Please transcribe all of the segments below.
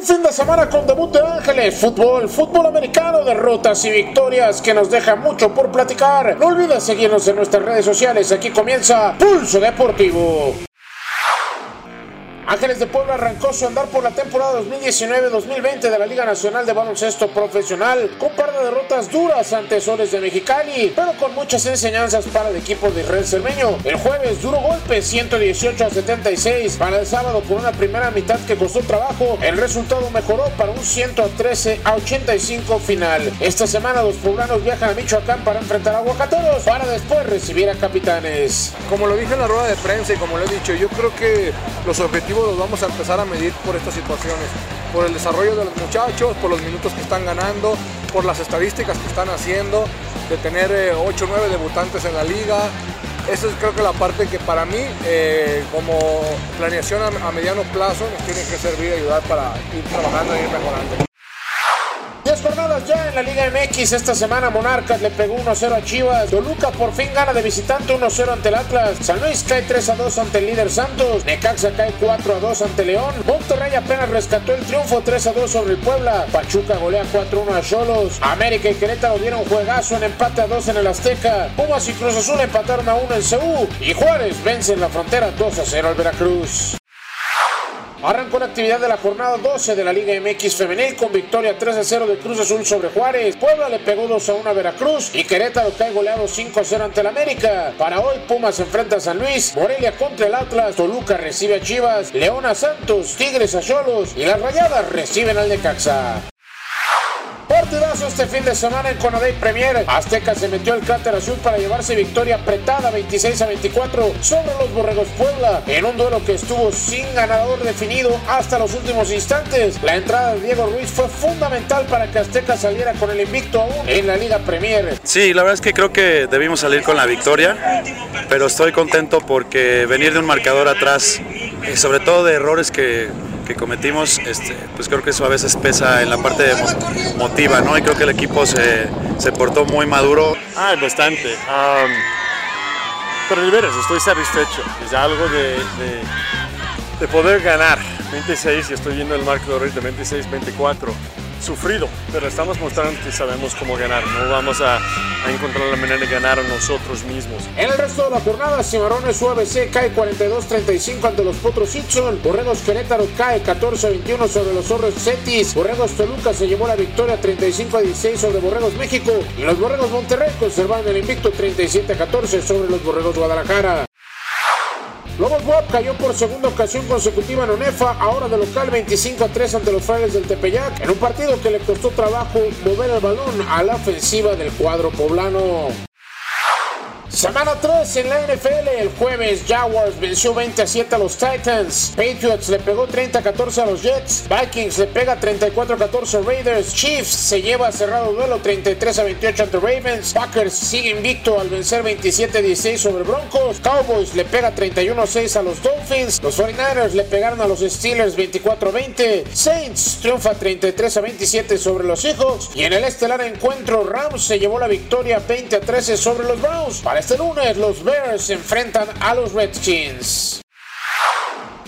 Un fin de semana con debut de Ángeles, fútbol, fútbol americano, derrotas y victorias que nos deja mucho por platicar. No olvides seguirnos en nuestras redes sociales. Aquí comienza Pulso Deportivo. Ángeles de Puebla arrancó su andar por la temporada 2019-2020 de la Liga Nacional de Baloncesto Profesional con par de derrotas duras ante Soles de Mexicali, pero con muchas enseñanzas para el equipo de Israel Cermeño. El jueves duro golpe 118 a 76 para el sábado con una primera mitad que costó trabajo. El resultado mejoró para un 113 a 85 final. Esta semana los poblanos viajan a Michoacán para enfrentar a Aguacateros para después recibir a Capitanes. Como lo dije en la rueda de prensa y como lo he dicho, yo creo que los objetivos los vamos a empezar a medir por estas situaciones, por el desarrollo de los muchachos, por los minutos que están ganando, por las estadísticas que están haciendo, de tener 8 o 9 debutantes en la liga. Esa es creo que la parte que para mí, eh, como planeación a, a, mediano plazo, nos tiene que servir y ayudar para ir trabajando y ir mejorando. 10 jornadas ya en la Liga MX. Esta semana Monarcas le pegó 1-0 a Chivas. Toluca por fin gana de visitante 1-0 ante el Atlas. San Luis cae 3-2 ante el líder Santos. Necaxa cae 4-2 ante León. Monterrey apenas rescató el triunfo 3-2 sobre el Puebla. Pachuca golea 4-1 a Cholos. América y Querétaro dieron juegazo en empate a 2 en el Azteca. Pumas y Cruz Azul empataron a 1 en Ceú. Y Juárez vence en la frontera 2-0 al Veracruz. Arrancó la actividad de la jornada 12 de la Liga MX Femenil con victoria 3 a 0 de Cruz Azul sobre Juárez. Puebla le pegó 2 a 1 a Veracruz y Querétaro cae goleado 5 a 0 ante el América. Para hoy Pumas enfrenta a San Luis, Morelia contra el Atlas, Toluca recibe a Chivas, León a Santos, Tigres a Cholos y las Rayadas reciben al Necaxa. Partidazo este fin de semana en Conadey Premier. Azteca se metió el cráter azul para llevarse victoria apretada 26 a 24 sobre los Borregos Puebla en un duelo que estuvo sin ganador definido hasta los últimos instantes. La entrada de Diego Ruiz fue fundamental para que Azteca saliera con el invicto aún en la Liga Premier. Sí, la verdad es que creo que debimos salir con la victoria, pero estoy contento porque venir de un marcador atrás, y sobre todo de errores que que cometimos, este, pues creo que eso a veces pesa en la parte de motiva, ¿no? Y creo que el equipo se, se portó muy maduro. Ah, bastante. Um, pero de veras, estoy satisfecho. Es algo de, de, de, poder ganar. 26 y estoy viendo el marcador ahorita, 26-24 sufrido, pero estamos mostrando que sabemos cómo ganar. No vamos a, encontrar la manera de ganar a nosotros mismos. En el resto de la jornada, Cimarrones UABC cae 42-35 ante los Potros Hitson. Borregos Querétaro cae 14-21 sobre los Zorros Cetis. Borregos Toluca se llevó la victoria 35-16 sobre Borregos México. Y los Borregos Monterrey conservaron el invicto 37-14 sobre los Borregos Guadalajara. Lobos Bob cayó por segunda ocasión consecutiva en Onefa, ahora de local 25 a 3 ante los Frailes del Tepeyac, en un partido que le costó trabajo mover el balón a la ofensiva del cuadro poblano. Semana 3 en la NFL. El jueves Jaguars venció 20 a 7 a los Titans. Patriots le pegó 30 a 14 a los Jets. Vikings le pega 34 a 14 a Raiders. Chiefs se lleva cerrado duelo 33 a 28 ante Ravens. Packers sigue invicto al vencer 27 a 16 sobre Broncos. Cowboys le pega 31 a 6 a los Dolphins. Los 49ers le pegaron a los Steelers 24 a 20. Saints triunfa 33 a 27 sobre los Seahawks. Y en el estelar encuentro Rams se llevó la victoria 20 a 13 sobre los Browns. Este lunes los Bears se enfrentan a los Redskins.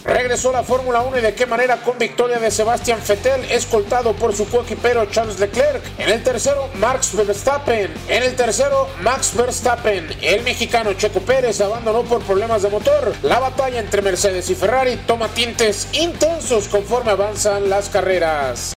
Regresó la Fórmula 1 y de qué manera con victoria de Sebastián Vettel, escoltado por su coequipero Charles Leclerc. En el tercero, Max Verstappen. En el tercero, Max Verstappen. El mexicano Checo Pérez abandonó por problemas de motor. La batalla entre Mercedes y Ferrari toma tintes intensos conforme avanzan las carreras.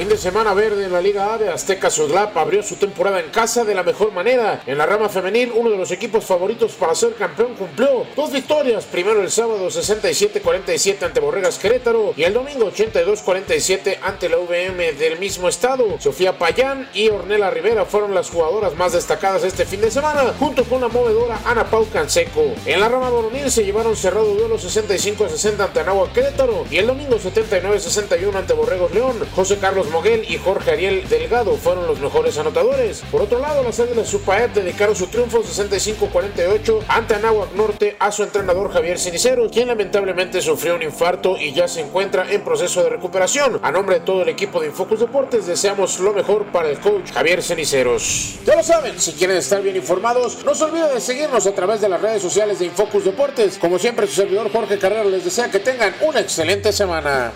Fin de semana verde en la Liga A de Azteca Sudlap abrió su temporada en casa de la mejor manera. En la rama femenil, uno de los equipos favoritos para ser campeón cumplió dos victorias. Primero el sábado 67-47 ante Borregas Querétaro y el domingo 82-47 ante la VM del mismo estado. Sofía Payán y Ornella Rivera fueron las jugadoras más destacadas este fin de semana, junto con la movedora Ana Pau Canseco. En la rama varonil se llevaron cerrado duelo 65-60 ante Anáhuac Querétaro y el domingo 79-61 ante Borregos León. José Carlos Moguel y Jorge Ariel Delgado fueron los mejores anotadores. Por otro lado, las Águilas Supaep dedicaron su triunfo 65-48 ante Anáhuac Norte a su entrenador Javier Cinicero, quien lamentablemente sufrió un infarto y ya se encuentra en proceso de recuperación. A nombre de todo el equipo de Infocus Deportes, deseamos lo mejor para el coach Javier Ceniceros. Ya lo saben, si quieren estar bien informados, no se olviden de seguirnos a través de las redes sociales de Infocus Deportes. Como siempre, su servidor Jorge Carrero les desea que tengan una excelente semana.